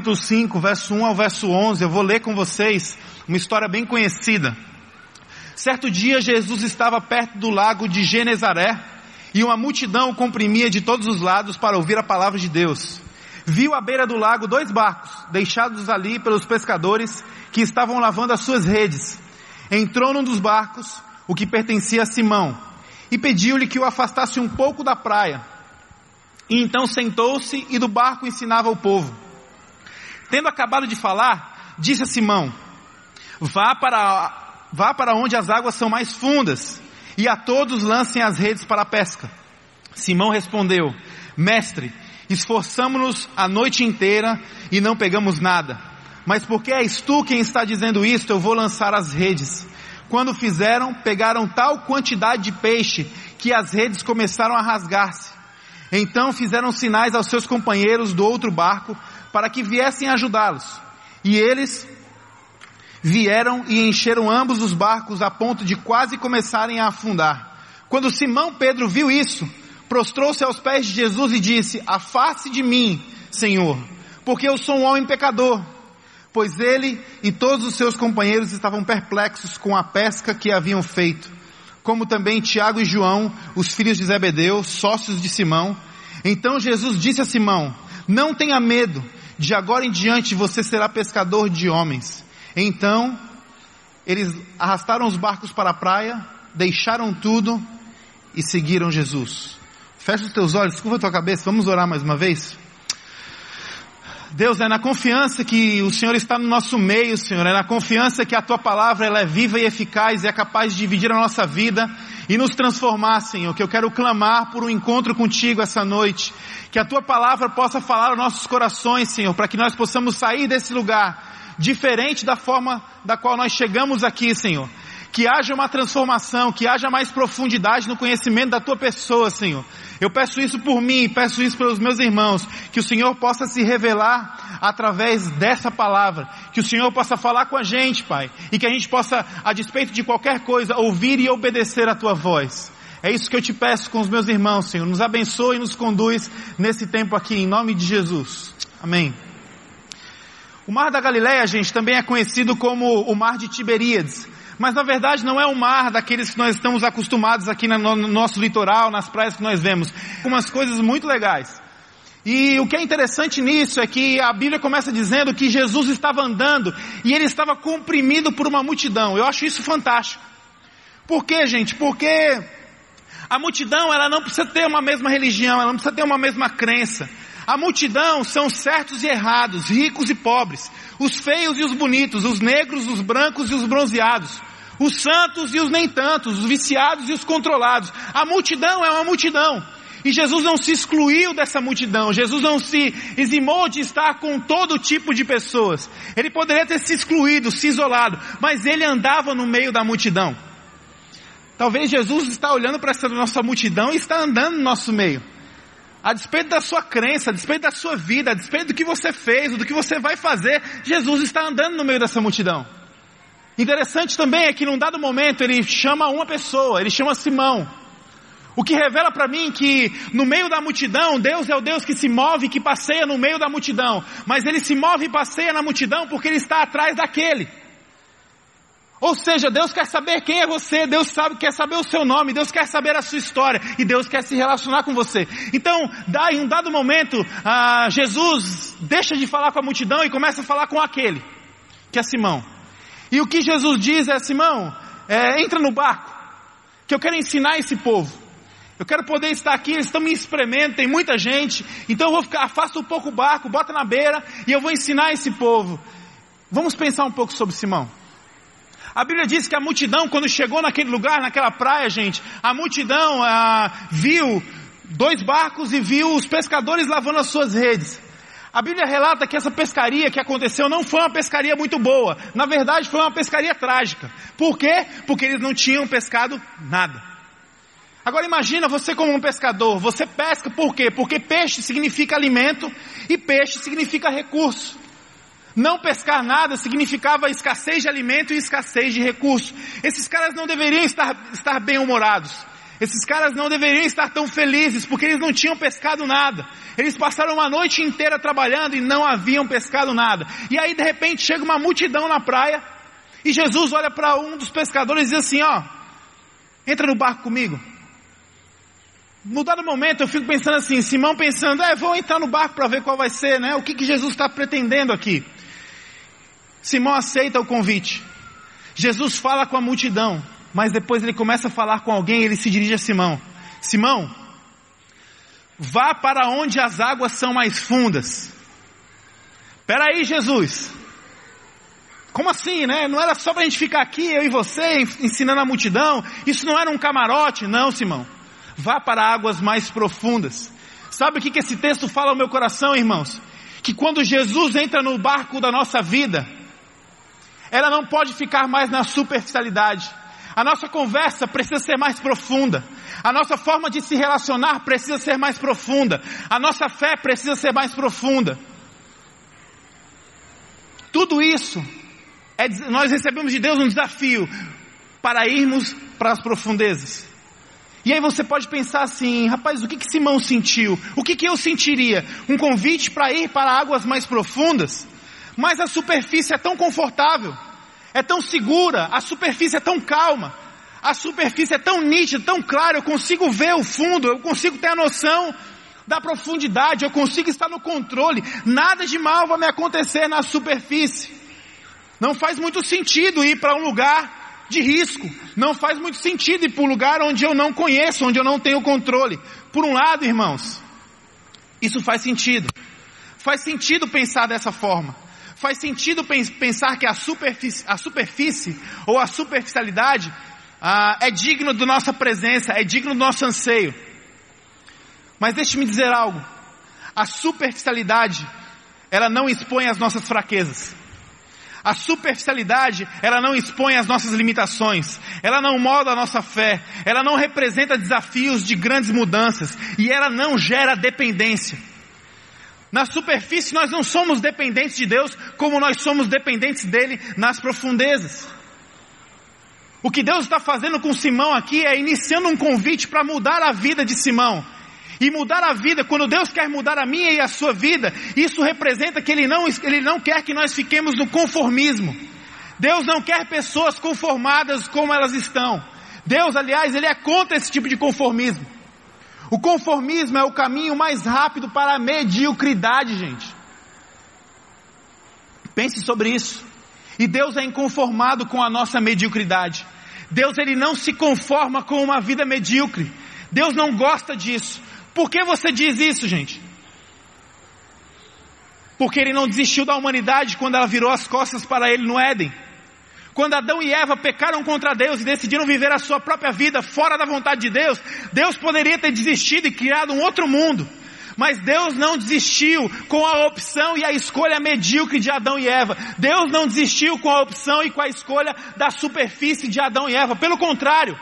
Capítulo 5, verso 1 ao verso 11, eu vou ler com vocês uma história bem conhecida. Certo dia Jesus estava perto do lago de Genezaré e uma multidão o comprimia de todos os lados para ouvir a palavra de Deus. Viu à beira do lago dois barcos, deixados ali pelos pescadores que estavam lavando as suas redes. Entrou num dos barcos, o que pertencia a Simão, e pediu-lhe que o afastasse um pouco da praia. E então sentou-se e do barco ensinava o povo. Tendo acabado de falar, disse a Simão: Vá para, vá para onde as águas são mais fundas, e a todos lancem as redes para a pesca. Simão respondeu: Mestre, esforçamo-nos a noite inteira e não pegamos nada. Mas porque és tu quem está dizendo isto, eu vou lançar as redes. Quando fizeram, pegaram tal quantidade de peixe que as redes começaram a rasgar-se. Então fizeram sinais aos seus companheiros do outro barco para que viessem ajudá-los. E eles vieram e encheram ambos os barcos a ponto de quase começarem a afundar. Quando Simão Pedro viu isso, prostrou-se aos pés de Jesus e disse: Afaste de mim, Senhor, porque eu sou um homem pecador. Pois ele e todos os seus companheiros estavam perplexos com a pesca que haviam feito como também Tiago e João, os filhos de Zebedeu, sócios de Simão. Então Jesus disse a Simão: Não tenha medo, de agora em diante você será pescador de homens. Então, eles arrastaram os barcos para a praia, deixaram tudo e seguiram Jesus. Fecha os teus olhos, curva a tua cabeça, vamos orar mais uma vez? Deus, é na confiança que o Senhor está no nosso meio, Senhor, é na confiança que a Tua palavra ela é viva e eficaz e é capaz de dividir a nossa vida e nos transformar, Senhor, que eu quero clamar por um encontro contigo essa noite, que a Tua palavra possa falar aos nossos corações, Senhor, para que nós possamos sair desse lugar diferente da forma da qual nós chegamos aqui, Senhor que haja uma transformação, que haja mais profundidade no conhecimento da tua pessoa, Senhor. Eu peço isso por mim, peço isso pelos meus irmãos, que o Senhor possa se revelar através dessa palavra, que o Senhor possa falar com a gente, Pai, e que a gente possa, a despeito de qualquer coisa, ouvir e obedecer a tua voz. É isso que eu te peço com os meus irmãos, Senhor. Nos abençoe e nos conduz nesse tempo aqui, em nome de Jesus. Amém. O Mar da Galileia, gente, também é conhecido como o Mar de Tiberíades mas na verdade não é o mar daqueles que nós estamos acostumados aqui no nosso litoral, nas praias que nós vemos. Umas coisas muito legais. E o que é interessante nisso é que a Bíblia começa dizendo que Jesus estava andando e ele estava comprimido por uma multidão. Eu acho isso fantástico. Por quê, gente? Porque a multidão, ela não precisa ter uma mesma religião, ela não precisa ter uma mesma crença. A multidão são certos e errados, ricos e pobres, os feios e os bonitos, os negros, os brancos e os bronzeados, os santos e os nem tantos, os viciados e os controlados. A multidão é uma multidão. E Jesus não se excluiu dessa multidão, Jesus não se eximou de estar com todo tipo de pessoas. Ele poderia ter se excluído, se isolado, mas ele andava no meio da multidão. Talvez Jesus está olhando para essa nossa multidão e está andando no nosso meio. A despeito da sua crença, a despeito da sua vida, a despeito do que você fez, do que você vai fazer, Jesus está andando no meio dessa multidão. Interessante também é que num dado momento ele chama uma pessoa, ele chama Simão. O que revela para mim que no meio da multidão, Deus é o Deus que se move, que passeia no meio da multidão. Mas ele se move e passeia na multidão porque ele está atrás daquele. Ou seja, Deus quer saber quem é você, Deus sabe, quer saber o seu nome, Deus quer saber a sua história e Deus quer se relacionar com você. Então, dá, em um dado momento, ah, Jesus deixa de falar com a multidão e começa a falar com aquele, que é Simão. E o que Jesus diz é, Simão, é, entra no barco, que eu quero ensinar esse povo. Eu quero poder estar aqui, eles estão me espremendo, tem muita gente, então eu vou ficar, afasta um pouco o barco, bota na beira e eu vou ensinar esse povo. Vamos pensar um pouco sobre Simão. A Bíblia diz que a multidão, quando chegou naquele lugar, naquela praia, gente, a multidão viu dois barcos e viu os pescadores lavando as suas redes. A Bíblia relata que essa pescaria que aconteceu não foi uma pescaria muito boa. Na verdade, foi uma pescaria trágica. Por quê? Porque eles não tinham pescado nada. Agora imagina você como um pescador, você pesca por quê? Porque peixe significa alimento e peixe significa recurso. Não pescar nada significava escassez de alimento e escassez de recurso. Esses caras não deveriam estar, estar bem-humorados. Esses caras não deveriam estar tão felizes porque eles não tinham pescado nada. Eles passaram uma noite inteira trabalhando e não haviam pescado nada. E aí de repente chega uma multidão na praia e Jesus olha para um dos pescadores e diz assim: Ó, entra no barco comigo. No dado momento eu fico pensando assim, Simão pensando, é, vou entrar no barco para ver qual vai ser, né? O que, que Jesus está pretendendo aqui? Simão aceita o convite. Jesus fala com a multidão, mas depois ele começa a falar com alguém e ele se dirige a Simão. Simão, vá para onde as águas são mais fundas. Peraí, Jesus. Como assim, né? Não era só para a gente ficar aqui, eu e você, ensinando a multidão. Isso não era um camarote, não, Simão. Vá para águas mais profundas. Sabe o que, que esse texto fala ao meu coração, irmãos? Que quando Jesus entra no barco da nossa vida, ela não pode ficar mais na superficialidade. A nossa conversa precisa ser mais profunda. A nossa forma de se relacionar precisa ser mais profunda. A nossa fé precisa ser mais profunda. Tudo isso é, nós recebemos de Deus um desafio para irmos para as profundezas. E aí você pode pensar assim, rapaz, o que que Simão sentiu? O que que eu sentiria? Um convite para ir para águas mais profundas? Mas a superfície é tão confortável, é tão segura, a superfície é tão calma, a superfície é tão nítida, tão clara, eu consigo ver o fundo, eu consigo ter a noção da profundidade, eu consigo estar no controle, nada de mal vai me acontecer na superfície. Não faz muito sentido ir para um lugar de risco, não faz muito sentido ir para um lugar onde eu não conheço, onde eu não tenho controle. Por um lado, irmãos, isso faz sentido. Faz sentido pensar dessa forma. Faz sentido pensar que a superfície, a superfície ou a superficialidade ah, é digno da nossa presença, é digno do nosso anseio. Mas deixe-me dizer algo. A superficialidade, ela não expõe as nossas fraquezas. A superficialidade, ela não expõe as nossas limitações, ela não molda a nossa fé, ela não representa desafios de grandes mudanças e ela não gera dependência. Na superfície nós não somos dependentes de Deus como nós somos dependentes dele nas profundezas. O que Deus está fazendo com Simão aqui é iniciando um convite para mudar a vida de Simão. E mudar a vida, quando Deus quer mudar a minha e a sua vida, isso representa que Ele não, Ele não quer que nós fiquemos no conformismo. Deus não quer pessoas conformadas como elas estão. Deus, aliás, Ele é contra esse tipo de conformismo. O conformismo é o caminho mais rápido para a mediocridade, gente. Pense sobre isso. E Deus é inconformado com a nossa mediocridade. Deus ele não se conforma com uma vida medíocre. Deus não gosta disso. Por que você diz isso, gente? Porque ele não desistiu da humanidade quando ela virou as costas para ele no Éden. Quando Adão e Eva pecaram contra Deus e decidiram viver a sua própria vida fora da vontade de Deus, Deus poderia ter desistido e criado um outro mundo. Mas Deus não desistiu com a opção e a escolha medíocre de Adão e Eva. Deus não desistiu com a opção e com a escolha da superfície de Adão e Eva. Pelo contrário,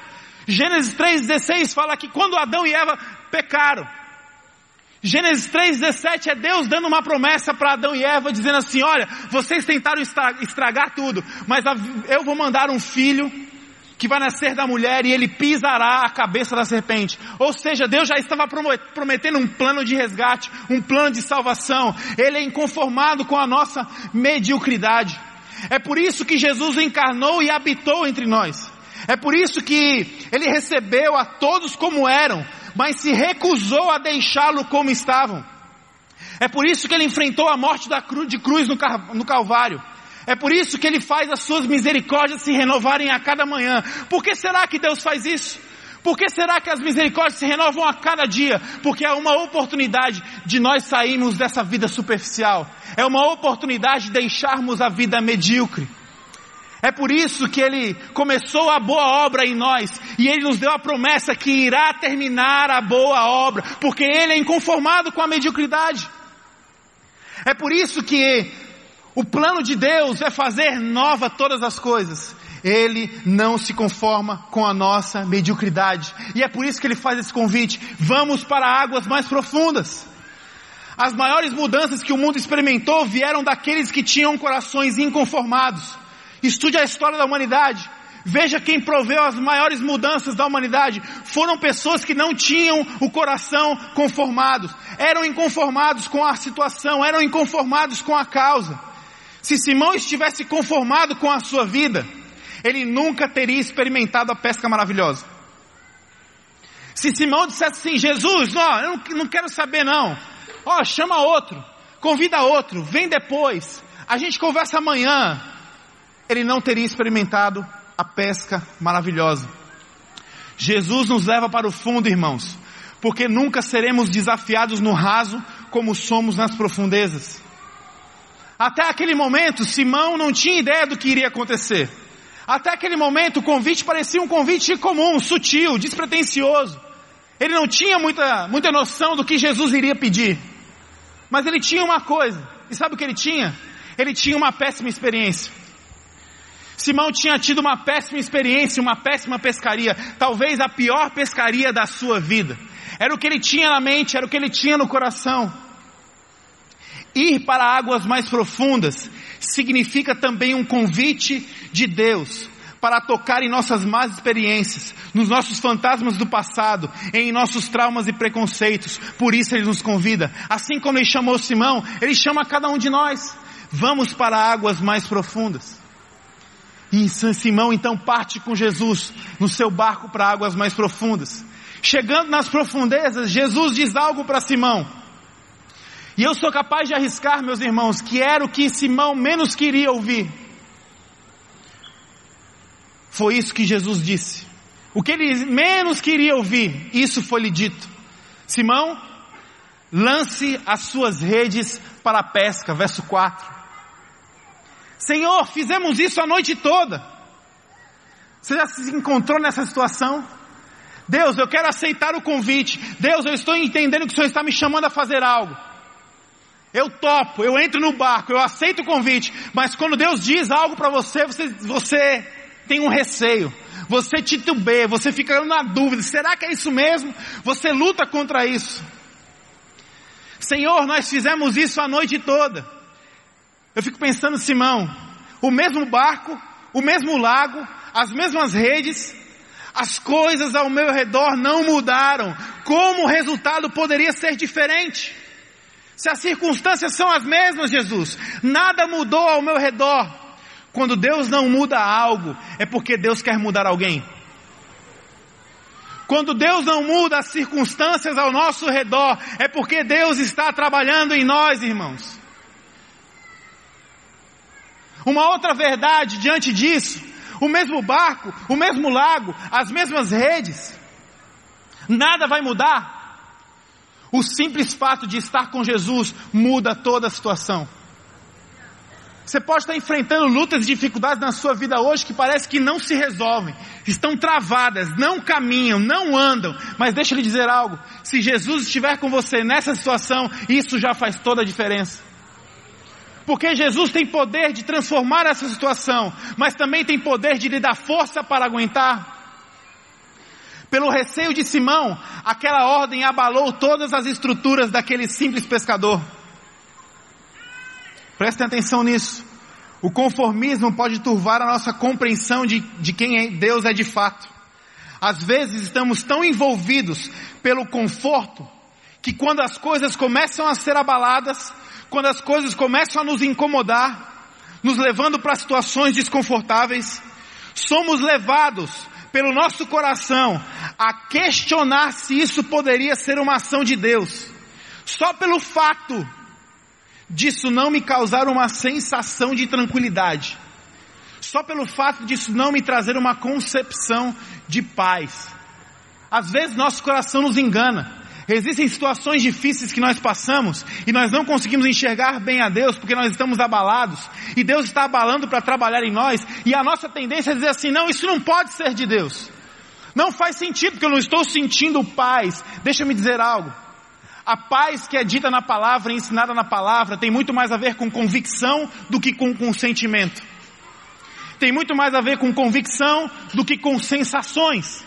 Gênesis 3,16 fala que quando Adão e Eva pecaram, Gênesis 3,17 é Deus dando uma promessa para Adão e Eva, dizendo assim: olha, vocês tentaram estragar tudo, mas eu vou mandar um filho que vai nascer da mulher e ele pisará a cabeça da serpente. Ou seja, Deus já estava prometendo um plano de resgate, um plano de salvação. Ele é inconformado com a nossa mediocridade. É por isso que Jesus encarnou e habitou entre nós. É por isso que ele recebeu a todos como eram, mas se recusou a deixá-lo como estavam. É por isso que ele enfrentou a morte da de cruz no, no Calvário. É por isso que ele faz as suas misericórdias se renovarem a cada manhã. Por que será que Deus faz isso? Por que será que as misericórdias se renovam a cada dia? Porque é uma oportunidade de nós sairmos dessa vida superficial. É uma oportunidade de deixarmos a vida medíocre. É por isso que Ele começou a boa obra em nós e Ele nos deu a promessa que irá terminar a boa obra, porque Ele é inconformado com a mediocridade. É por isso que o plano de Deus é fazer nova todas as coisas. Ele não se conforma com a nossa mediocridade. E é por isso que ele faz esse convite. Vamos para águas mais profundas. As maiores mudanças que o mundo experimentou vieram daqueles que tinham corações inconformados. Estude a história da humanidade. Veja quem proveu as maiores mudanças da humanidade. Foram pessoas que não tinham o coração conformados. Eram inconformados com a situação, eram inconformados com a causa. Se Simão estivesse conformado com a sua vida, ele nunca teria experimentado a pesca maravilhosa. Se Simão dissesse assim, Jesus, ó, eu não quero saber não. Ó, chama outro, convida outro, vem depois. A gente conversa amanhã. Ele não teria experimentado a pesca maravilhosa. Jesus nos leva para o fundo, irmãos, porque nunca seremos desafiados no raso como somos nas profundezas. Até aquele momento, Simão não tinha ideia do que iria acontecer. Até aquele momento, o convite parecia um convite comum, sutil, despretensioso. Ele não tinha muita, muita noção do que Jesus iria pedir. Mas ele tinha uma coisa. E sabe o que ele tinha? Ele tinha uma péssima experiência. Simão tinha tido uma péssima experiência, uma péssima pescaria, talvez a pior pescaria da sua vida. Era o que ele tinha na mente, era o que ele tinha no coração. Ir para águas mais profundas significa também um convite de Deus para tocar em nossas más experiências, nos nossos fantasmas do passado, em nossos traumas e preconceitos. Por isso ele nos convida. Assim como ele chamou Simão, ele chama cada um de nós. Vamos para águas mais profundas. E Simão então parte com Jesus no seu barco para águas mais profundas. Chegando nas profundezas, Jesus diz algo para Simão. E eu sou capaz de arriscar, meus irmãos, que era o que Simão menos queria ouvir. Foi isso que Jesus disse. O que ele menos queria ouvir, isso foi lhe dito. Simão, lance as suas redes para a pesca, verso 4. Senhor, fizemos isso a noite toda. Você já se encontrou nessa situação? Deus, eu quero aceitar o convite. Deus, eu estou entendendo que o Senhor está me chamando a fazer algo. Eu topo, eu entro no barco, eu aceito o convite. Mas quando Deus diz algo para você, você, você tem um receio. Você titubeia, você fica na dúvida. Será que é isso mesmo? Você luta contra isso. Senhor, nós fizemos isso a noite toda. Eu fico pensando, Simão, o mesmo barco, o mesmo lago, as mesmas redes, as coisas ao meu redor não mudaram. Como o resultado poderia ser diferente? Se as circunstâncias são as mesmas, Jesus, nada mudou ao meu redor. Quando Deus não muda algo, é porque Deus quer mudar alguém. Quando Deus não muda as circunstâncias ao nosso redor, é porque Deus está trabalhando em nós, irmãos. Uma outra verdade diante disso, o mesmo barco, o mesmo lago, as mesmas redes, nada vai mudar. O simples fato de estar com Jesus muda toda a situação. Você pode estar enfrentando lutas e dificuldades na sua vida hoje que parece que não se resolvem, estão travadas, não caminham, não andam. Mas deixa eu lhe dizer algo: se Jesus estiver com você nessa situação, isso já faz toda a diferença. Porque Jesus tem poder de transformar essa situação, mas também tem poder de lhe dar força para aguentar. Pelo receio de Simão, aquela ordem abalou todas as estruturas daquele simples pescador. Prestem atenção nisso. O conformismo pode turvar a nossa compreensão de, de quem é, Deus é de fato. Às vezes estamos tão envolvidos pelo conforto que quando as coisas começam a ser abaladas, quando as coisas começam a nos incomodar, nos levando para situações desconfortáveis, somos levados pelo nosso coração a questionar se isso poderia ser uma ação de Deus. Só pelo fato disso não me causar uma sensação de tranquilidade. Só pelo fato disso não me trazer uma concepção de paz. Às vezes nosso coração nos engana. Existem situações difíceis que nós passamos e nós não conseguimos enxergar bem a Deus porque nós estamos abalados e Deus está abalando para trabalhar em nós e a nossa tendência é dizer assim: não, isso não pode ser de Deus. Não faz sentido porque eu não estou sentindo paz. Deixa me dizer algo. A paz que é dita na palavra, ensinada na palavra, tem muito mais a ver com convicção do que com consentimento. Tem muito mais a ver com convicção do que com sensações.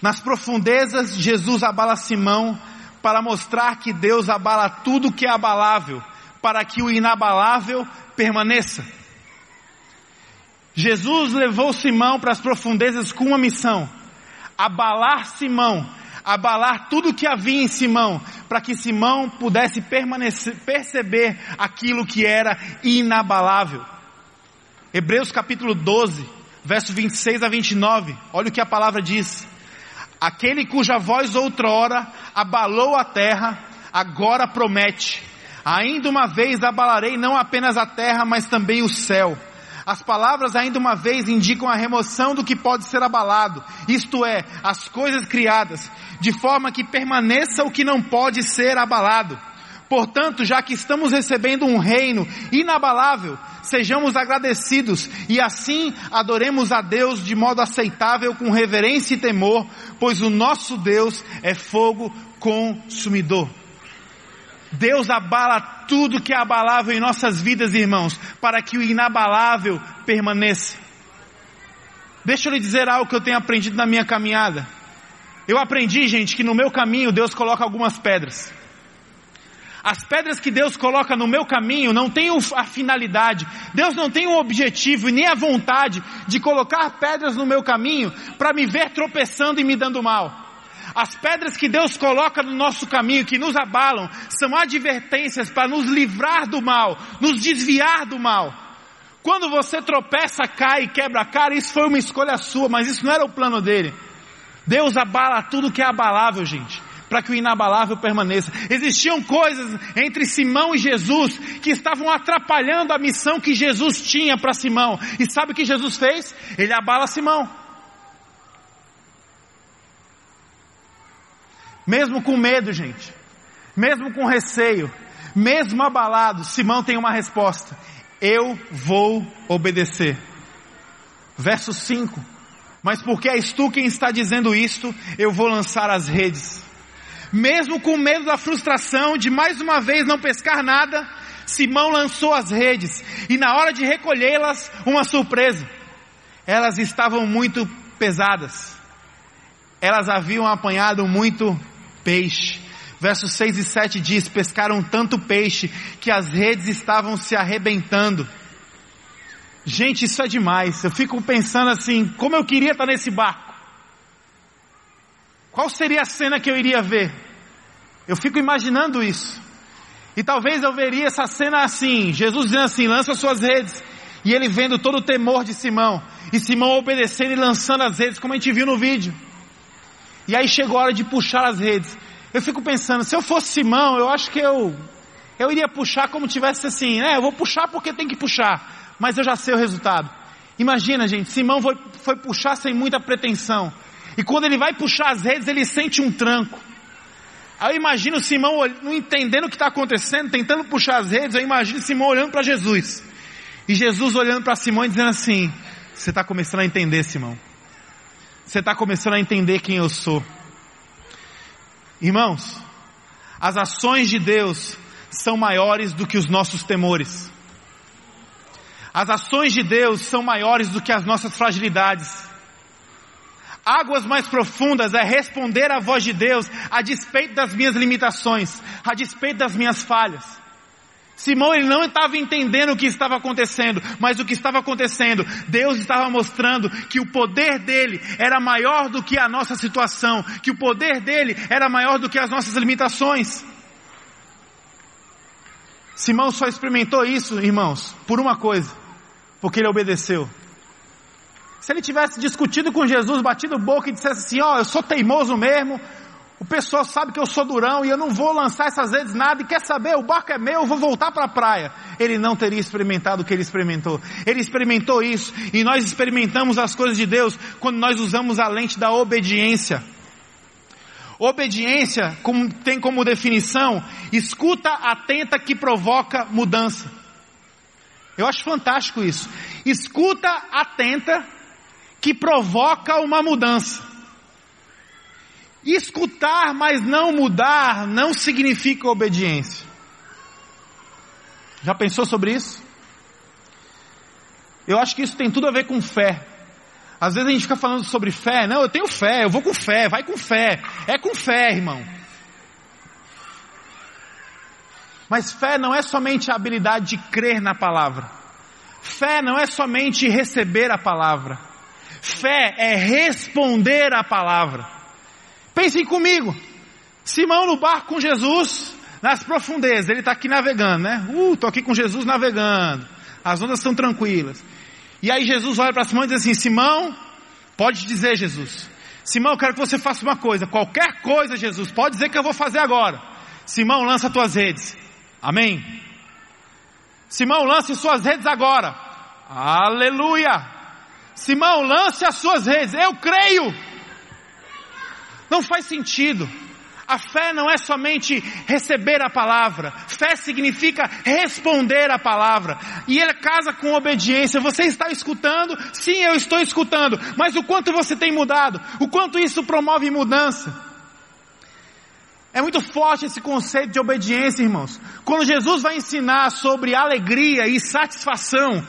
Nas profundezas, Jesus abala Simão para mostrar que Deus abala tudo que é abalável, para que o inabalável permaneça. Jesus levou Simão para as profundezas com uma missão: abalar Simão, abalar tudo que havia em Simão, para que Simão pudesse perceber aquilo que era inabalável. Hebreus capítulo 12, verso 26 a 29, olha o que a palavra diz. Aquele cuja voz outrora abalou a terra, agora promete: ainda uma vez abalarei não apenas a terra, mas também o céu. As palavras ainda uma vez indicam a remoção do que pode ser abalado, isto é, as coisas criadas, de forma que permaneça o que não pode ser abalado. Portanto, já que estamos recebendo um reino inabalável, sejamos agradecidos e assim adoremos a Deus de modo aceitável com reverência e temor, pois o nosso Deus é fogo consumidor. Deus abala tudo que é abalável em nossas vidas, irmãos, para que o inabalável permaneça. Deixa eu lhe dizer algo que eu tenho aprendido na minha caminhada. Eu aprendi, gente, que no meu caminho Deus coloca algumas pedras. As pedras que Deus coloca no meu caminho não têm a finalidade, Deus não tem o objetivo e nem a vontade de colocar pedras no meu caminho para me ver tropeçando e me dando mal. As pedras que Deus coloca no nosso caminho, que nos abalam, são advertências para nos livrar do mal, nos desviar do mal. Quando você tropeça, cai e quebra a cara, isso foi uma escolha sua, mas isso não era o plano dele. Deus abala tudo que é abalável, gente para que o inabalável permaneça. Existiam coisas entre Simão e Jesus que estavam atrapalhando a missão que Jesus tinha para Simão. E sabe o que Jesus fez? Ele abala Simão. Mesmo com medo, gente, mesmo com receio, mesmo abalado, Simão tem uma resposta: Eu vou obedecer. Verso 5: Mas porque és tu quem está dizendo isto, eu vou lançar as redes. Mesmo com medo da frustração de mais uma vez não pescar nada, Simão lançou as redes e na hora de recolhê-las, uma surpresa. Elas estavam muito pesadas. Elas haviam apanhado muito peixe. Versos 6 e 7 diz: Pescaram tanto peixe que as redes estavam se arrebentando. Gente, isso é demais. Eu fico pensando assim: como eu queria estar nesse barco. Qual seria a cena que eu iria ver? Eu fico imaginando isso. E talvez eu veria essa cena assim: Jesus dizendo assim, lança suas redes. E ele vendo todo o temor de Simão. E Simão obedecendo e lançando as redes, como a gente viu no vídeo. E aí chegou a hora de puxar as redes. Eu fico pensando, se eu fosse Simão, eu acho que eu, eu iria puxar como tivesse assim, né? Eu vou puxar porque tem que puxar. Mas eu já sei o resultado. Imagina, gente, Simão foi, foi puxar sem muita pretensão. E quando ele vai puxar as redes, ele sente um tranco. Aí eu imagino Simão não entendendo o que está acontecendo, tentando puxar as redes, eu imagino Simão olhando para Jesus. E Jesus olhando para Simão e dizendo assim: Você está começando a entender, Simão. Você está começando a entender quem eu sou. Irmãos, as ações de Deus são maiores do que os nossos temores. As ações de Deus são maiores do que as nossas fragilidades. Águas mais profundas é responder à voz de Deus a despeito das minhas limitações, a despeito das minhas falhas. Simão ele não estava entendendo o que estava acontecendo, mas o que estava acontecendo, Deus estava mostrando que o poder dele era maior do que a nossa situação, que o poder dele era maior do que as nossas limitações. Simão só experimentou isso, irmãos, por uma coisa, porque ele obedeceu. Se ele tivesse discutido com Jesus, batido boca e dissesse assim: Ó, oh, eu sou teimoso mesmo, o pessoal sabe que eu sou durão e eu não vou lançar essas redes nada e quer saber, o barco é meu, eu vou voltar para a praia. Ele não teria experimentado o que ele experimentou. Ele experimentou isso e nós experimentamos as coisas de Deus quando nós usamos a lente da obediência. Obediência como, tem como definição escuta atenta que provoca mudança. Eu acho fantástico isso. Escuta atenta que provoca uma mudança. Escutar, mas não mudar, não significa obediência. Já pensou sobre isso? Eu acho que isso tem tudo a ver com fé. Às vezes a gente fica falando sobre fé, não, eu tenho fé, eu vou com fé, vai com fé. É com fé, irmão. Mas fé não é somente a habilidade de crer na palavra. fé não é somente receber a palavra. Fé é responder a palavra. Pensem comigo. Simão no barco com Jesus, nas profundezas, ele está aqui navegando, né? Uh, estou aqui com Jesus navegando. As ondas estão tranquilas. E aí Jesus olha para Simão e diz assim: Simão, pode dizer, Jesus. Simão, eu quero que você faça uma coisa. Qualquer coisa, Jesus, pode dizer que eu vou fazer agora. Simão, lança tuas redes. Amém. Simão, lance suas redes agora. Aleluia. Simão, lance as suas redes. Eu creio. Não faz sentido. A fé não é somente receber a palavra. Fé significa responder a palavra. E ele casa com obediência. Você está escutando? Sim, eu estou escutando. Mas o quanto você tem mudado? O quanto isso promove mudança? É muito forte esse conceito de obediência, irmãos. Quando Jesus vai ensinar sobre alegria e satisfação,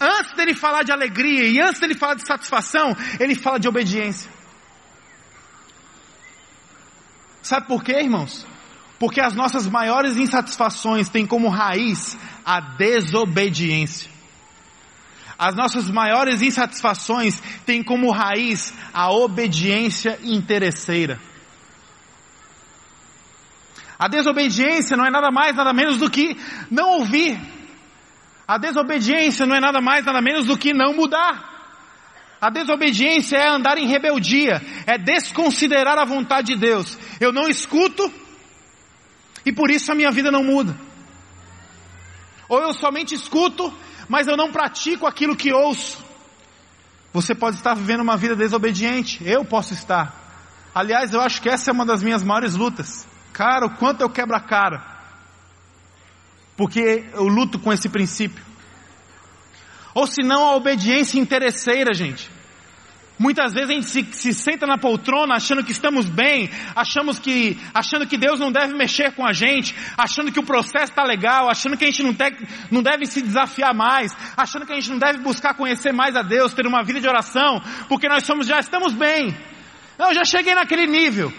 antes dele falar de alegria e antes dele falar de satisfação, ele fala de obediência. Sabe por quê, irmãos? Porque as nossas maiores insatisfações têm como raiz a desobediência. As nossas maiores insatisfações têm como raiz a obediência interesseira. A desobediência não é nada mais, nada menos do que não ouvir. A desobediência não é nada mais, nada menos do que não mudar. A desobediência é andar em rebeldia, é desconsiderar a vontade de Deus. Eu não escuto e por isso a minha vida não muda. Ou eu somente escuto, mas eu não pratico aquilo que ouço. Você pode estar vivendo uma vida desobediente, eu posso estar. Aliás, eu acho que essa é uma das minhas maiores lutas. Cara, o quanto eu quebro a cara. Porque eu luto com esse princípio. Ou se não a obediência interesseira, gente. Muitas vezes a gente se, se, senta na poltrona achando que estamos bem, achamos que, achando que Deus não deve mexer com a gente, achando que o processo está legal, achando que a gente não, te, não deve se desafiar mais, achando que a gente não deve buscar conhecer mais a Deus, ter uma vida de oração, porque nós somos, já estamos bem. Não, já cheguei naquele nível.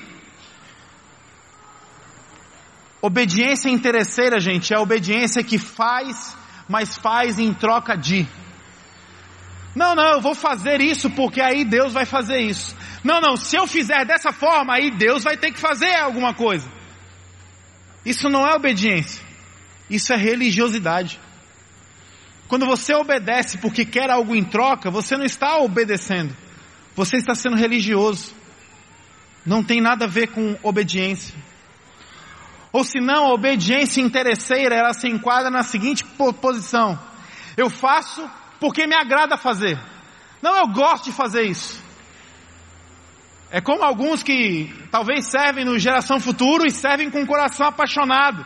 Obediência interesseira, gente, é a obediência que faz, mas faz em troca de. Não, não, eu vou fazer isso porque aí Deus vai fazer isso. Não, não, se eu fizer dessa forma, aí Deus vai ter que fazer alguma coisa. Isso não é obediência. Isso é religiosidade. Quando você obedece porque quer algo em troca, você não está obedecendo. Você está sendo religioso. Não tem nada a ver com obediência. Ou se não, a obediência interesseira, ela se enquadra na seguinte posição: eu faço porque me agrada fazer. Não, eu gosto de fazer isso. É como alguns que talvez servem no Geração Futuro e servem com o coração apaixonado.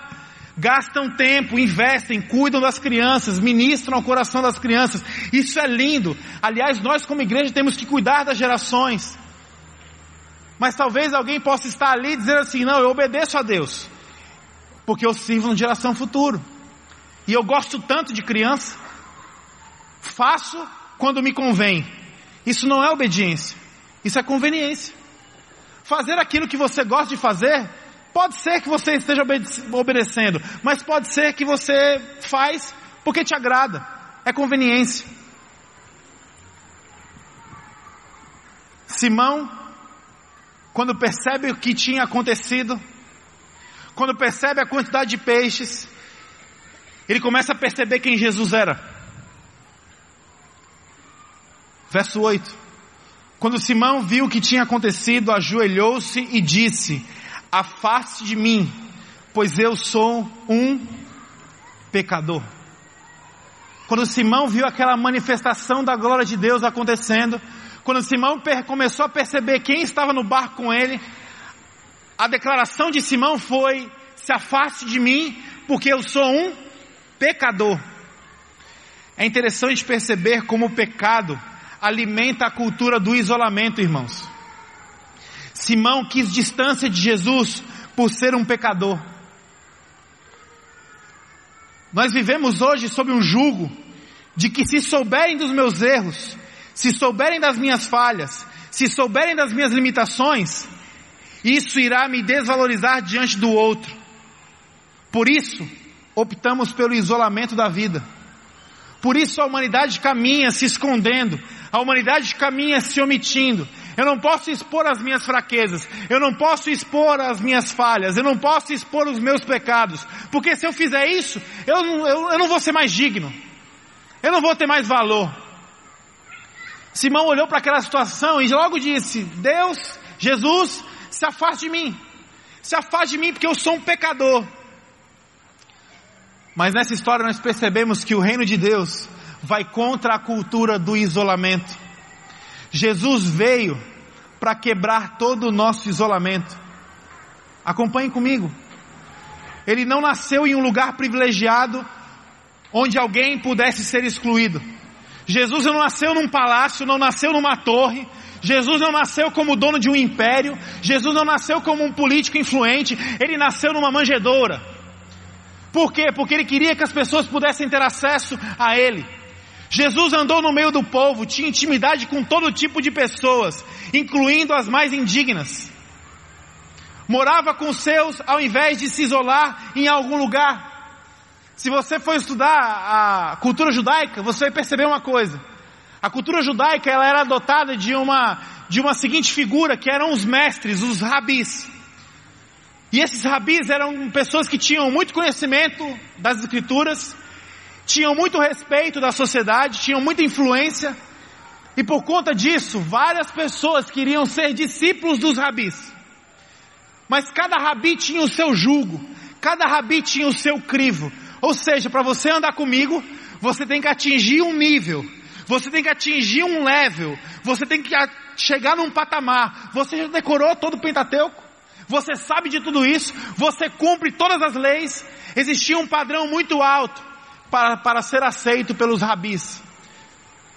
Gastam tempo, investem, cuidam das crianças, ministram ao coração das crianças. Isso é lindo. Aliás, nós como igreja temos que cuidar das gerações. Mas talvez alguém possa estar ali e dizer assim: não, eu obedeço a Deus, porque eu sirvo no Geração Futuro. E eu gosto tanto de criança, Faço quando me convém. Isso não é obediência. Isso é conveniência. Fazer aquilo que você gosta de fazer, pode ser que você esteja obedecendo, mas pode ser que você faz porque te agrada. É conveniência. Simão, quando percebe o que tinha acontecido, quando percebe a quantidade de peixes, ele começa a perceber quem Jesus era. Verso 8. Quando Simão viu o que tinha acontecido, ajoelhou-se e disse: Afaste de mim, pois eu sou um pecador. Quando Simão viu aquela manifestação da glória de Deus acontecendo, quando Simão começou a perceber quem estava no barco com ele, a declaração de Simão foi: Se afaste de mim, porque eu sou um pecador. É interessante perceber como o pecado alimenta a cultura do isolamento, irmãos. Simão quis distância de Jesus por ser um pecador. Nós vivemos hoje sob um jugo de que se souberem dos meus erros, se souberem das minhas falhas, se souberem das minhas limitações, isso irá me desvalorizar diante do outro. Por isso, optamos pelo isolamento da vida. Por isso a humanidade caminha se escondendo, a humanidade caminha se omitindo. Eu não posso expor as minhas fraquezas, eu não posso expor as minhas falhas, eu não posso expor os meus pecados, porque se eu fizer isso, eu, eu, eu não vou ser mais digno, eu não vou ter mais valor. Simão olhou para aquela situação e logo disse: Deus, Jesus, se afaste de mim, se afaste de mim porque eu sou um pecador. Mas nessa história nós percebemos que o reino de Deus vai contra a cultura do isolamento. Jesus veio para quebrar todo o nosso isolamento. Acompanhe comigo. Ele não nasceu em um lugar privilegiado onde alguém pudesse ser excluído. Jesus não nasceu num palácio, não nasceu numa torre. Jesus não nasceu como dono de um império. Jesus não nasceu como um político influente. Ele nasceu numa manjedoura. Por quê? Porque ele queria que as pessoas pudessem ter acesso a ele. Jesus andou no meio do povo, tinha intimidade com todo tipo de pessoas, incluindo as mais indignas. Morava com seus ao invés de se isolar em algum lugar. Se você for estudar a cultura judaica, você vai perceber uma coisa. A cultura judaica ela era dotada de uma, de uma seguinte figura, que eram os mestres, os rabis. E esses rabis eram pessoas que tinham muito conhecimento das escrituras, tinham muito respeito da sociedade, tinham muita influência, e por conta disso, várias pessoas queriam ser discípulos dos rabis. Mas cada rabi tinha o seu jugo, cada rabi tinha o seu crivo. Ou seja, para você andar comigo, você tem que atingir um nível, você tem que atingir um level, você tem que chegar num patamar. Você já decorou todo o Pentateuco? Você sabe de tudo isso? Você cumpre todas as leis? Existia um padrão muito alto para, para ser aceito pelos rabis.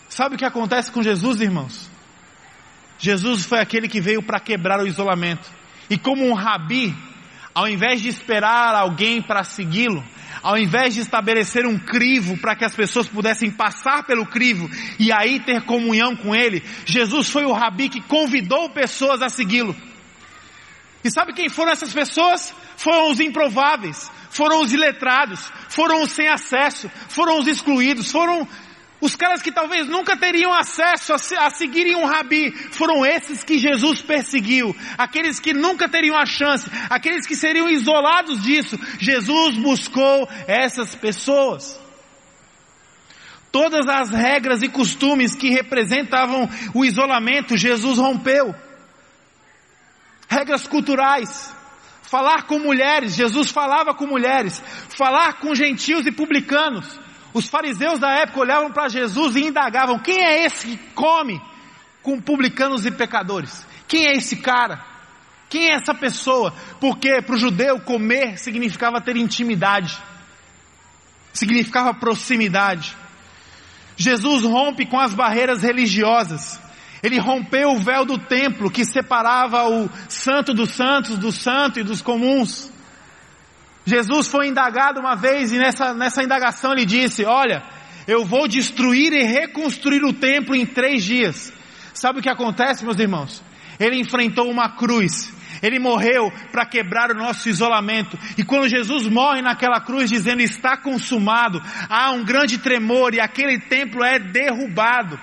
Sabe o que acontece com Jesus, irmãos? Jesus foi aquele que veio para quebrar o isolamento. E como um rabi, ao invés de esperar alguém para segui-lo, ao invés de estabelecer um crivo para que as pessoas pudessem passar pelo crivo e aí ter comunhão com ele, Jesus foi o rabi que convidou pessoas a segui-lo. E sabe quem foram essas pessoas? Foram os improváveis, foram os iletrados, foram os sem acesso, foram os excluídos, foram os caras que talvez nunca teriam acesso a, a seguirem um rabi, foram esses que Jesus perseguiu, aqueles que nunca teriam a chance, aqueles que seriam isolados disso. Jesus buscou essas pessoas. Todas as regras e costumes que representavam o isolamento, Jesus rompeu. Regras culturais, falar com mulheres, Jesus falava com mulheres, falar com gentios e publicanos. Os fariseus da época olhavam para Jesus e indagavam: quem é esse que come com publicanos e pecadores? Quem é esse cara? Quem é essa pessoa? Porque para o judeu comer significava ter intimidade, significava proximidade. Jesus rompe com as barreiras religiosas. Ele rompeu o véu do templo que separava o santo dos santos, do santo e dos comuns. Jesus foi indagado uma vez e nessa, nessa indagação ele disse: Olha, eu vou destruir e reconstruir o templo em três dias. Sabe o que acontece, meus irmãos? Ele enfrentou uma cruz. Ele morreu para quebrar o nosso isolamento. E quando Jesus morre naquela cruz dizendo está consumado, há um grande tremor e aquele templo é derrubado.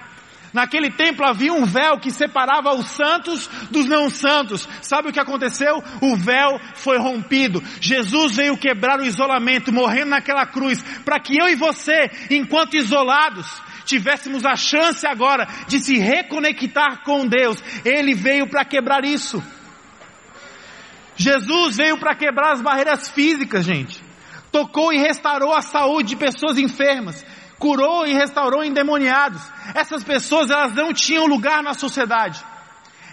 Naquele templo havia um véu que separava os santos dos não santos. Sabe o que aconteceu? O véu foi rompido. Jesus veio quebrar o isolamento, morrendo naquela cruz, para que eu e você, enquanto isolados, tivéssemos a chance agora de se reconectar com Deus. Ele veio para quebrar isso. Jesus veio para quebrar as barreiras físicas, gente. Tocou e restaurou a saúde de pessoas enfermas curou e restaurou endemoniados. Essas pessoas, elas não tinham lugar na sociedade.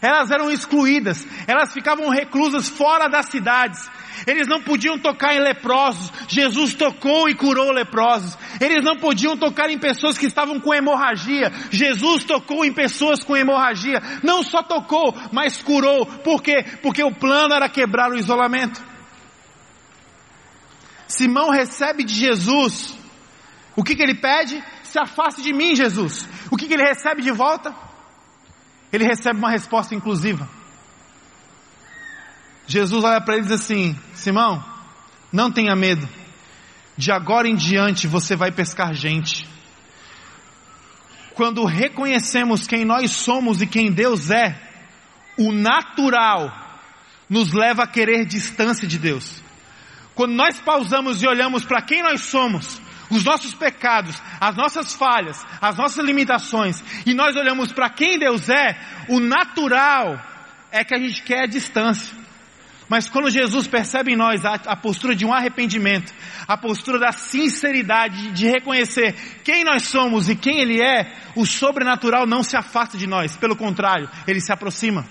Elas eram excluídas, elas ficavam reclusas fora das cidades. Eles não podiam tocar em leprosos. Jesus tocou e curou leprosos. Eles não podiam tocar em pessoas que estavam com hemorragia. Jesus tocou em pessoas com hemorragia. Não só tocou, mas curou. Por quê? Porque o plano era quebrar o isolamento. Simão recebe de Jesus o que, que ele pede? Se afaste de mim, Jesus. O que, que ele recebe de volta? Ele recebe uma resposta inclusiva. Jesus olha para ele e diz assim: Simão, não tenha medo. De agora em diante você vai pescar gente. quando reconhecemos quem nós somos e quem Deus é, o natural nos leva a querer distância de Deus. Quando nós pausamos e olhamos para quem nós somos, os nossos pecados, as nossas falhas, as nossas limitações, e nós olhamos para quem Deus é, o natural é que a gente quer a distância. Mas quando Jesus percebe em nós a, a, postura de um arrependimento, a postura da sinceridade, de reconhecer quem nós somos e quem Ele é, o sobrenatural não se afasta de nós, pelo contrário, ele se aproxima.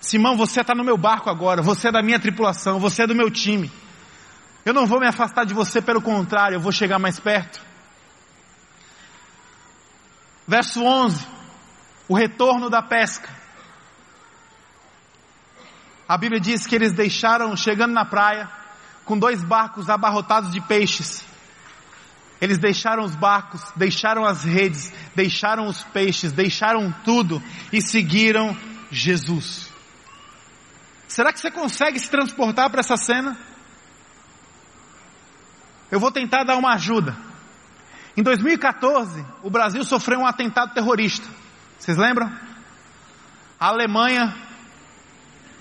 Simão, você está no meu barco agora, você é da minha tripulação, você é do meu time. Eu não vou me afastar de você, pelo contrário, eu vou chegar mais perto. Verso 11, o retorno da pesca. A Bíblia diz que eles deixaram, chegando na praia, com dois barcos abarrotados de peixes. Eles deixaram os barcos, deixaram as redes, deixaram os peixes, deixaram tudo e seguiram Jesus. Será que você consegue se transportar para essa cena? Eu vou tentar dar uma ajuda. Em 2014, o Brasil sofreu um atentado terrorista. Vocês lembram? A Alemanha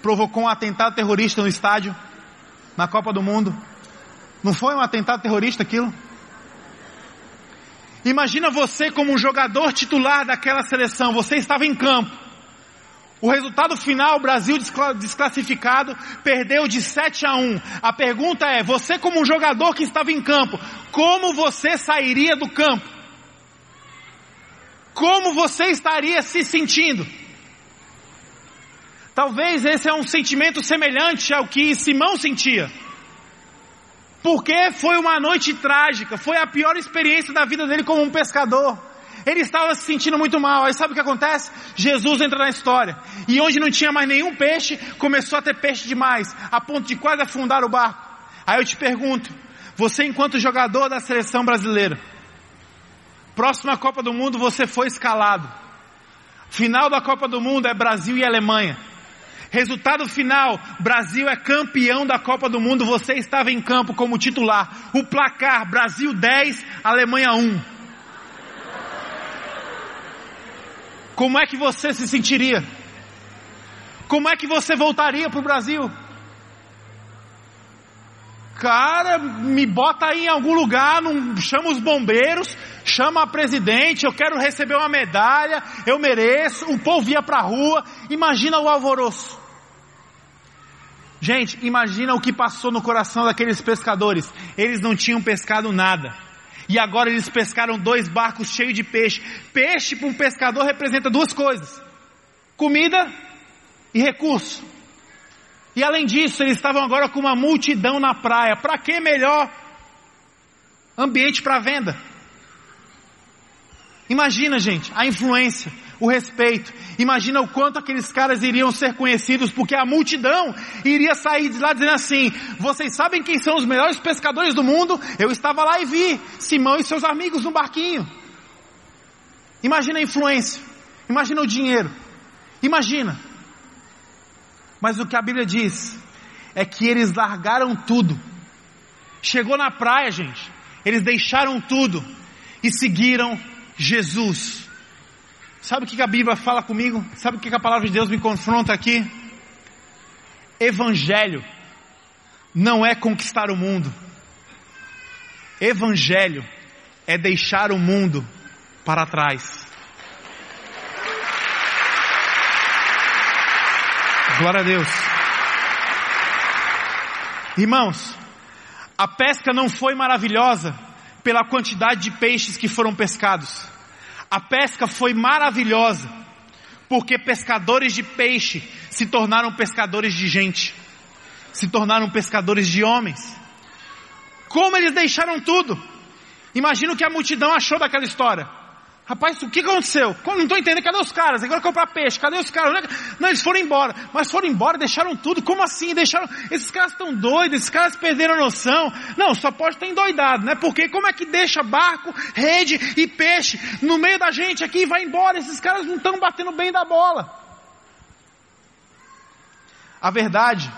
provocou um atentado terrorista no estádio, na Copa do Mundo. Não foi um atentado terrorista aquilo? Imagina você como um jogador titular daquela seleção, você estava em campo. O resultado final, Brasil desclassificado, perdeu de 7 a 1. A pergunta é, você como um jogador que estava em campo, como você sairia do campo? Como você estaria se sentindo? Talvez esse é um sentimento semelhante ao que Simão sentia. Porque foi uma noite trágica, foi a pior experiência da vida dele como um pescador. Ele estava se sentindo muito mal. Aí sabe o que acontece? Jesus entra na história. E onde não tinha mais nenhum peixe, começou a ter peixe demais, a ponto de quase afundar o barco. Aí eu te pergunto, você enquanto jogador da seleção brasileira, próxima Copa do Mundo você foi escalado. Final da Copa do Mundo é Brasil e Alemanha. Resultado final, Brasil é campeão da Copa do Mundo, você estava em campo como titular. O placar, Brasil 10, Alemanha 1. Como é que você se sentiria? Como é que você voltaria para o Brasil? Cara, me bota aí em algum lugar, não, chama os bombeiros, chama a presidente, eu quero receber uma medalha, eu mereço, o povo ia para a rua, imagina o alvoroço. Gente, imagina o que passou no coração daqueles pescadores. Eles não tinham pescado nada. E agora eles pescaram dois barcos cheios de peixe. Peixe para um pescador representa duas coisas: comida e recurso. E além disso, eles estavam agora com uma multidão na praia. Para que melhor ambiente para venda? Imagina, gente, a influência o respeito. Imagina o quanto aqueles caras iriam ser conhecidos, porque a multidão iria sair de lá dizendo assim: vocês sabem quem são os melhores pescadores do mundo? Eu estava lá e vi Simão e seus amigos no barquinho. Imagina a influência, imagina o dinheiro, imagina. Mas o que a Bíblia diz é que eles largaram tudo. Chegou na praia, gente, eles deixaram tudo e seguiram Jesus. Sabe o que a Bíblia fala comigo? Sabe o que a palavra de Deus me confronta aqui? Evangelho não é conquistar o mundo. Evangelho é deixar o mundo para trás. Glória a Deus. Irmãos, a pesca não foi maravilhosa pela quantidade de peixes que foram pescados. A pesca foi maravilhosa, porque pescadores de peixe se tornaram pescadores de gente, se tornaram pescadores de homens. Como eles deixaram tudo? Imagina o que a multidão achou daquela história. Rapaz, o que aconteceu? Não estou entendendo, cadê os caras? Agora comprar peixe, cadê os caras? Não, eles foram embora. Mas foram embora, deixaram tudo. Como assim? Deixaram. Esses caras estão doidos, esses caras perderam a noção. Não, só pode ter endoidado, né? Porque como é que deixa barco, rede e peixe no meio da gente aqui e vai embora? Esses caras não estão batendo bem da bola. A verdade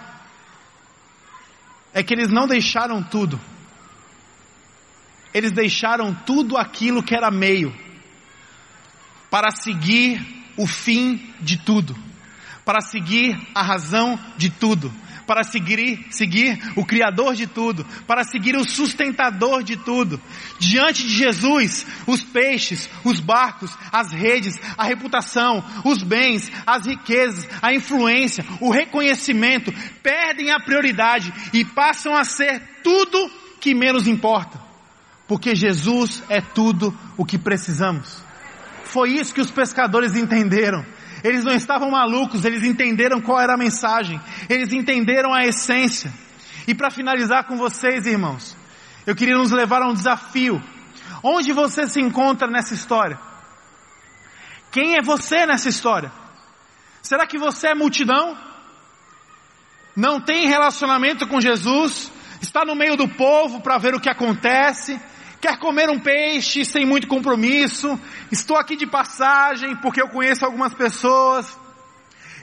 é que eles não deixaram tudo. Eles deixaram tudo aquilo que era meio para seguir o fim de tudo, para seguir a razão de tudo, para seguir, seguir o Criador de tudo, para seguir o sustentador de tudo. Diante de Jesus, os peixes, os barcos, as redes, a reputação, os bens, as riquezas, a influência, o reconhecimento perdem a prioridade e passam a ser tudo que menos importa. Porque Jesus é tudo o que precisamos. Foi isso que os pescadores entenderam. Eles não estavam malucos, eles entenderam qual era a mensagem, eles entenderam a essência. E para finalizar com vocês, irmãos, eu queria nos levar a um desafio. Onde você se encontra nessa história? Quem é você nessa história? Será que você é multidão? Não tem relacionamento com Jesus? Está no meio do povo para ver o que acontece? Quer comer um peixe sem muito compromisso, estou aqui de passagem porque eu conheço algumas pessoas,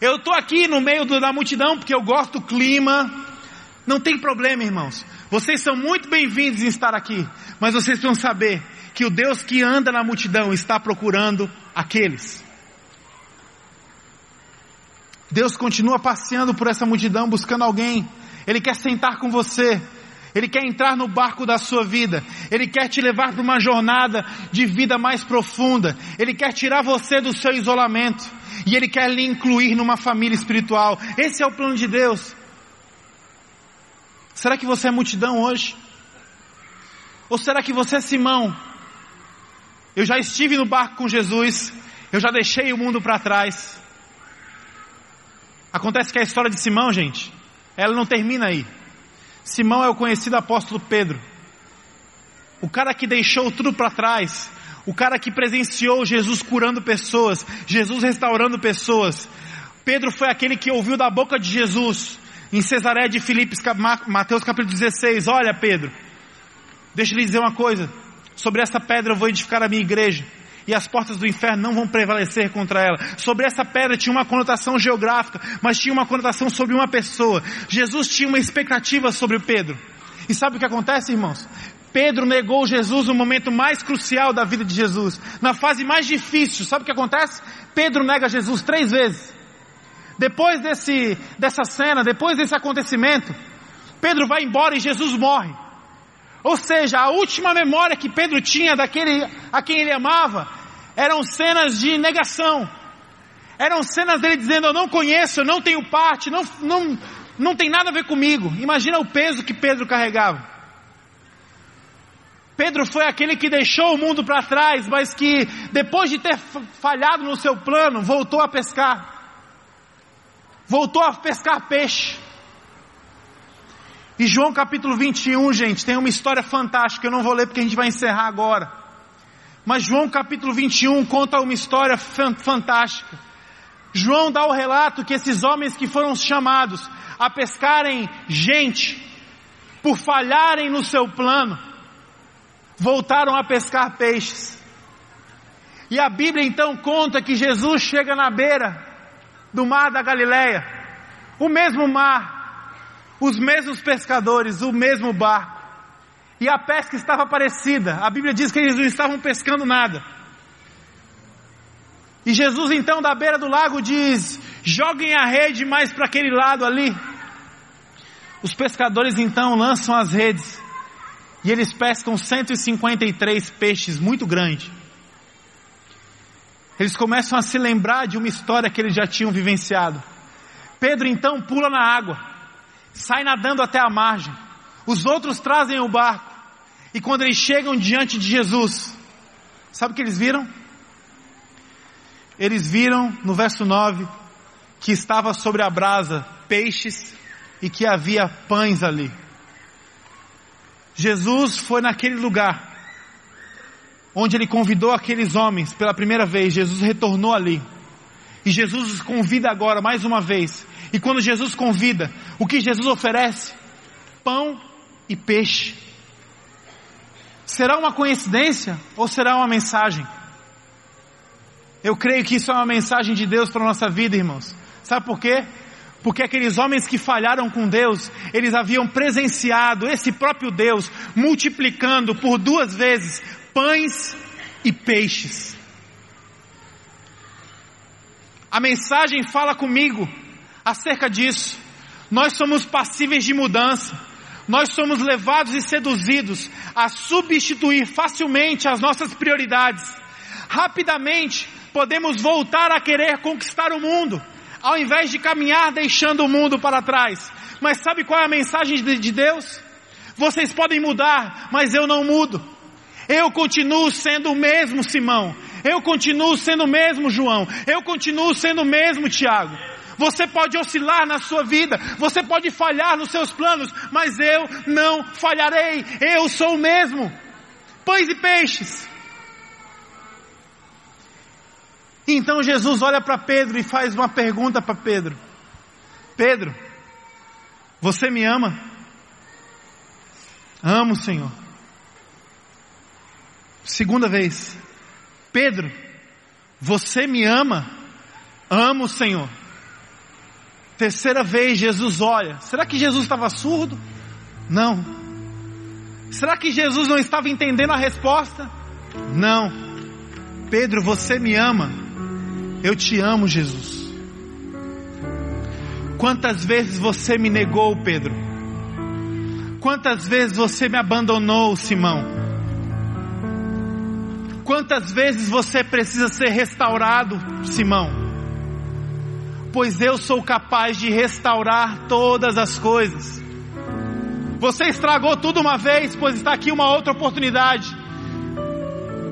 eu estou aqui no meio da multidão porque eu gosto do clima. Não tem problema, irmãos. Vocês são muito bem-vindos em estar aqui, mas vocês precisam saber que o Deus que anda na multidão está procurando aqueles. Deus continua passeando por essa multidão buscando alguém. Ele quer sentar com você. Ele quer entrar no barco da sua vida. Ele quer te levar para uma jornada de vida mais profunda. Ele quer tirar você do seu isolamento. E Ele quer lhe incluir numa família espiritual. Esse é o plano de Deus. Será que você é multidão hoje? Ou será que você é Simão? Eu já estive no barco com Jesus. Eu já deixei o mundo para trás. Acontece que a história de Simão, gente, ela não termina aí. Simão é o conhecido apóstolo Pedro. O cara que deixou tudo para trás. O cara que presenciou Jesus curando pessoas, Jesus restaurando pessoas. Pedro foi aquele que ouviu da boca de Jesus em Cesaré de Filipos, Mateus capítulo 16. Olha, Pedro, deixa eu lhe dizer uma coisa. Sobre essa pedra eu vou edificar a minha igreja e as portas do inferno não vão prevalecer contra ela. Sobre essa pedra tinha uma conotação geográfica, mas tinha uma conotação sobre uma pessoa. Jesus tinha uma expectativa sobre Pedro. E sabe o que acontece, irmãos? Pedro negou Jesus no momento mais crucial da vida de Jesus, na fase mais difícil. Sabe o que acontece? Pedro nega Jesus três vezes. Depois desse, dessa cena, depois desse acontecimento, Pedro vai embora e Jesus morre. Ou seja, a última memória que Pedro tinha daquele a quem ele amava eram cenas de negação. Eram cenas dele dizendo: Eu não conheço, eu não tenho parte, não, não, não tem nada a ver comigo. Imagina o peso que Pedro carregava. Pedro foi aquele que deixou o mundo para trás, mas que depois de ter falhado no seu plano, voltou a pescar. Voltou a pescar peixe. E João capítulo 21, gente, tem uma história fantástica, eu não vou ler porque a gente vai encerrar agora. Mas João capítulo 21 conta uma história fantástica. João dá o relato que esses homens que foram chamados a pescarem gente, por falharem no seu plano, voltaram a pescar peixes. E a Bíblia então conta que Jesus chega na beira do mar da Galileia, o mesmo mar os mesmos pescadores, o mesmo barco. E a pesca estava parecida. A Bíblia diz que eles não estavam pescando nada. E Jesus então da beira do lago diz: joguem a rede mais para aquele lado ali. Os pescadores então lançam as redes. E eles pescam 153 peixes muito grandes. Eles começam a se lembrar de uma história que eles já tinham vivenciado. Pedro então pula na água sai nadando até a margem. Os outros trazem o barco. E quando eles chegam diante de Jesus, sabe o que eles viram? Eles viram no verso 9 que estava sobre a brasa peixes e que havia pães ali. Jesus foi naquele lugar onde ele convidou aqueles homens pela primeira vez. Jesus retornou ali. E Jesus os convida agora mais uma vez e quando Jesus convida, o que Jesus oferece? Pão e peixe. Será uma coincidência ou será uma mensagem? Eu creio que isso é uma mensagem de Deus para a nossa vida, irmãos. Sabe por quê? Porque aqueles homens que falharam com Deus, eles haviam presenciado esse próprio Deus multiplicando por duas vezes pães e peixes. A mensagem fala comigo acerca disso. Nós somos passíveis de mudança. Nós somos levados e seduzidos a substituir facilmente as nossas prioridades. Rapidamente podemos voltar a querer conquistar o mundo, ao invés de caminhar deixando o mundo para trás. Mas sabe qual é a mensagem de Deus? Vocês podem mudar, mas eu não mudo. Eu continuo sendo o mesmo Simão. Eu continuo sendo o mesmo João. Eu continuo sendo o mesmo Tiago. Você pode oscilar na sua vida, você pode falhar nos seus planos, mas eu não falharei. Eu sou o mesmo. Pães e peixes. Então Jesus olha para Pedro e faz uma pergunta para Pedro: Pedro, você me ama? Amo, Senhor. Segunda vez, Pedro, você me ama? Amo, Senhor. Terceira vez, Jesus olha. Será que Jesus estava surdo? Não. Será que Jesus não estava entendendo a resposta? Não. Pedro, você me ama? Eu te amo, Jesus. Quantas vezes você me negou, Pedro? Quantas vezes você me abandonou, Simão? Quantas vezes você precisa ser restaurado, Simão? Pois eu sou capaz de restaurar todas as coisas. Você estragou tudo uma vez, pois está aqui uma outra oportunidade.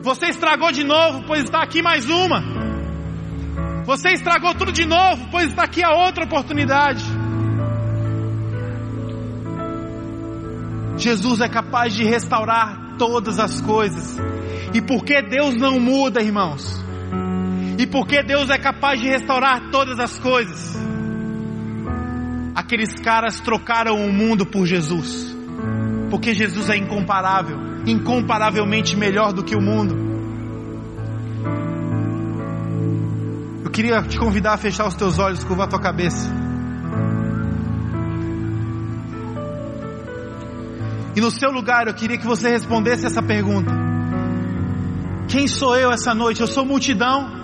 Você estragou de novo, pois está aqui mais uma. Você estragou tudo de novo, pois está aqui a outra oportunidade. Jesus é capaz de restaurar todas as coisas. E porque Deus não muda, irmãos? E porque Deus é capaz de restaurar todas as coisas? Aqueles caras trocaram o mundo por Jesus. Porque Jesus é incomparável, incomparavelmente melhor do que o mundo. Eu queria te convidar a fechar os teus olhos, curvar a tua cabeça. E no seu lugar eu queria que você respondesse essa pergunta. Quem sou eu essa noite? Eu sou multidão.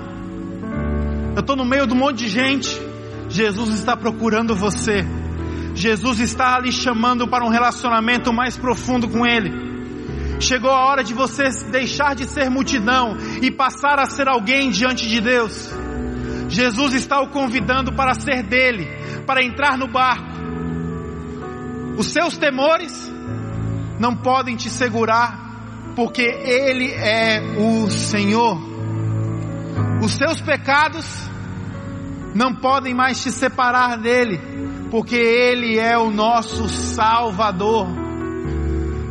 Eu estou no meio de um monte de gente. Jesus está procurando você. Jesus está lhe chamando para um relacionamento mais profundo com Ele. Chegou a hora de você deixar de ser multidão e passar a ser alguém diante de Deus. Jesus está o convidando para ser dele, para entrar no barco. Os seus temores não podem te segurar porque Ele é o Senhor. Os seus pecados não podem mais te separar dele, porque Ele é o nosso Salvador.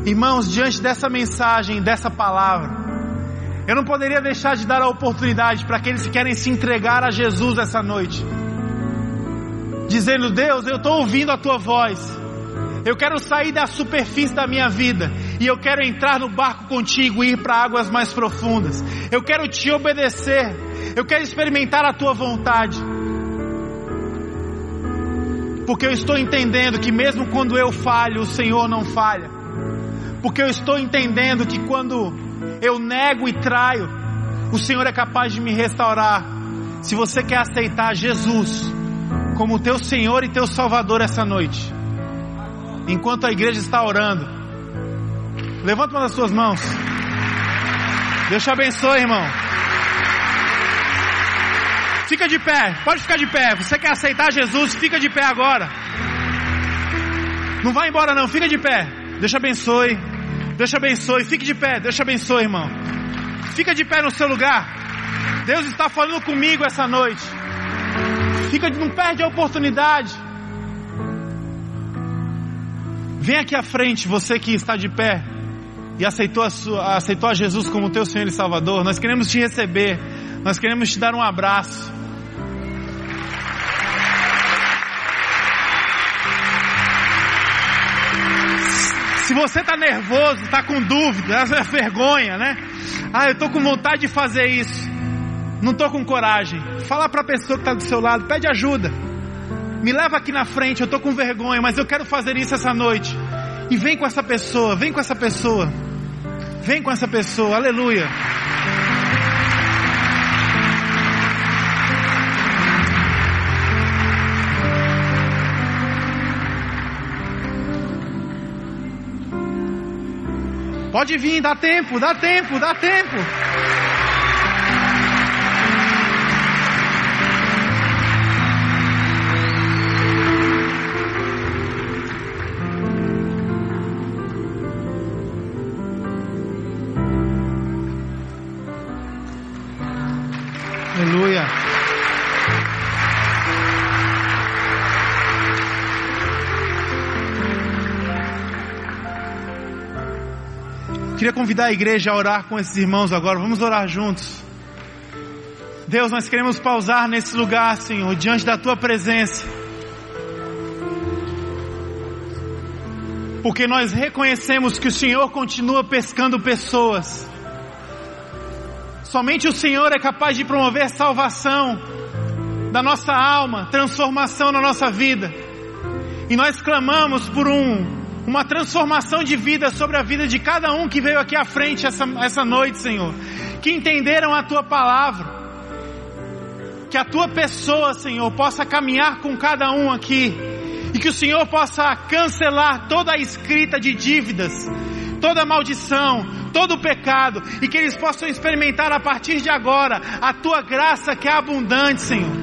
Irmãos, diante dessa mensagem, dessa palavra, eu não poderia deixar de dar a oportunidade para aqueles que querem se entregar a Jesus essa noite, dizendo: Deus, eu estou ouvindo a tua voz, eu quero sair da superfície da minha vida e eu quero entrar no barco contigo e ir para águas mais profundas. Eu quero te obedecer. Eu quero experimentar a tua vontade. Porque eu estou entendendo que mesmo quando eu falho, o Senhor não falha. Porque eu estou entendendo que quando eu nego e traio, o Senhor é capaz de me restaurar. Se você quer aceitar Jesus como teu Senhor e teu Salvador essa noite, enquanto a igreja está orando, levanta uma das suas mãos. Deus te abençoe, irmão. Fica de pé, pode ficar de pé. Você quer aceitar Jesus? Fica de pé agora. Não vai embora não, fica de pé. Te abençoe. Te abençoe. Fique de pé. Te abençoe, irmão. Fica de pé no seu lugar. Deus está falando comigo essa noite. Fica, não perde a oportunidade. Vem aqui à frente, você que está de pé e aceitou a, sua, aceitou a Jesus como teu Senhor e Salvador. Nós queremos te receber, nós queremos te dar um abraço. Se você está nervoso, está com dúvida, é vergonha, né? Ah, eu estou com vontade de fazer isso. Não estou com coragem. Fala para a pessoa que está do seu lado, pede ajuda me leva aqui na frente, eu estou com vergonha, mas eu quero fazer isso essa noite. E vem com essa pessoa, vem com essa pessoa. Vem com essa pessoa, aleluia. Pode vir, dá tempo, dá tempo, dá tempo. Queria convidar a igreja a orar com esses irmãos agora. Vamos orar juntos. Deus, nós queremos pausar nesse lugar, Senhor, diante da tua presença. Porque nós reconhecemos que o Senhor continua pescando pessoas. Somente o Senhor é capaz de promover salvação da nossa alma, transformação na nossa vida. E nós clamamos por um, uma transformação de vida sobre a vida de cada um que veio aqui à frente essa, essa noite, Senhor. Que entenderam a tua palavra. Que a tua pessoa, Senhor, possa caminhar com cada um aqui. E que o Senhor possa cancelar toda a escrita de dívidas, toda maldição, todo pecado e que eles possam experimentar a partir de agora a tua graça que é abundante, Senhor.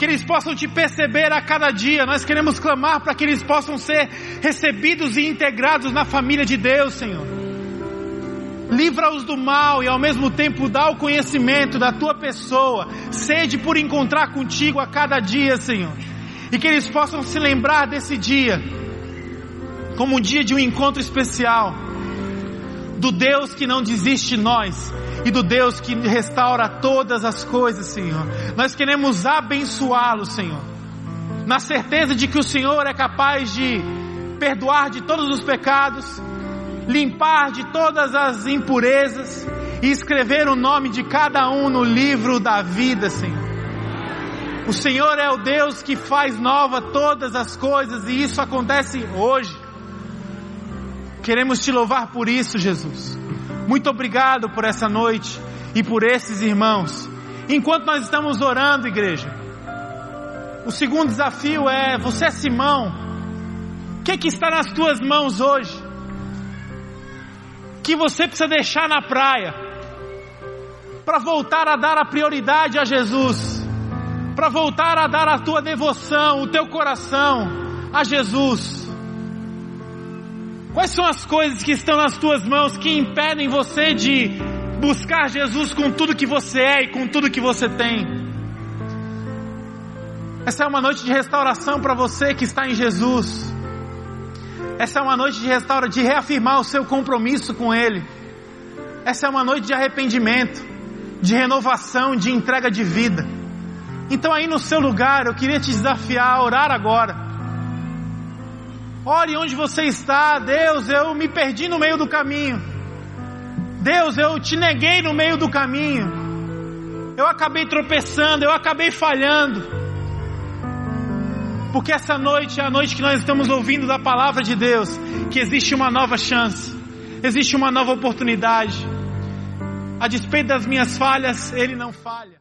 Que eles possam te perceber a cada dia. Nós queremos clamar para que eles possam ser recebidos e integrados na família de Deus, Senhor. Livra-os do mal e ao mesmo tempo dá o conhecimento da tua pessoa, sede por encontrar contigo a cada dia, Senhor. E que eles possam se lembrar desse dia como um dia de um encontro especial, do Deus que não desiste de nós e do Deus que restaura todas as coisas, Senhor. Nós queremos abençoá-lo, Senhor, na certeza de que o Senhor é capaz de perdoar de todos os pecados, limpar de todas as impurezas e escrever o nome de cada um no livro da vida, Senhor. O Senhor é o Deus que faz nova todas as coisas e isso acontece hoje. Queremos te louvar por isso, Jesus. Muito obrigado por essa noite e por esses irmãos. Enquanto nós estamos orando, igreja, o segundo desafio é: você é Simão, o que, que está nas tuas mãos hoje? Que você precisa deixar na praia para voltar a dar a prioridade a Jesus, para voltar a dar a tua devoção, o teu coração a Jesus. Quais são as coisas que estão nas tuas mãos que impedem você de buscar Jesus com tudo que você é e com tudo que você tem? Essa é uma noite de restauração para você que está em Jesus. Essa é uma noite de restaura, de reafirmar o seu compromisso com Ele. Essa é uma noite de arrependimento, de renovação, de entrega de vida. Então aí no seu lugar, eu queria te desafiar a orar agora Ore onde você está, Deus, eu me perdi no meio do caminho. Deus, eu te neguei no meio do caminho. Eu acabei tropeçando, eu acabei falhando. Porque essa noite é a noite que nós estamos ouvindo da palavra de Deus, que existe uma nova chance, existe uma nova oportunidade. A despeito das minhas falhas, Ele não falha.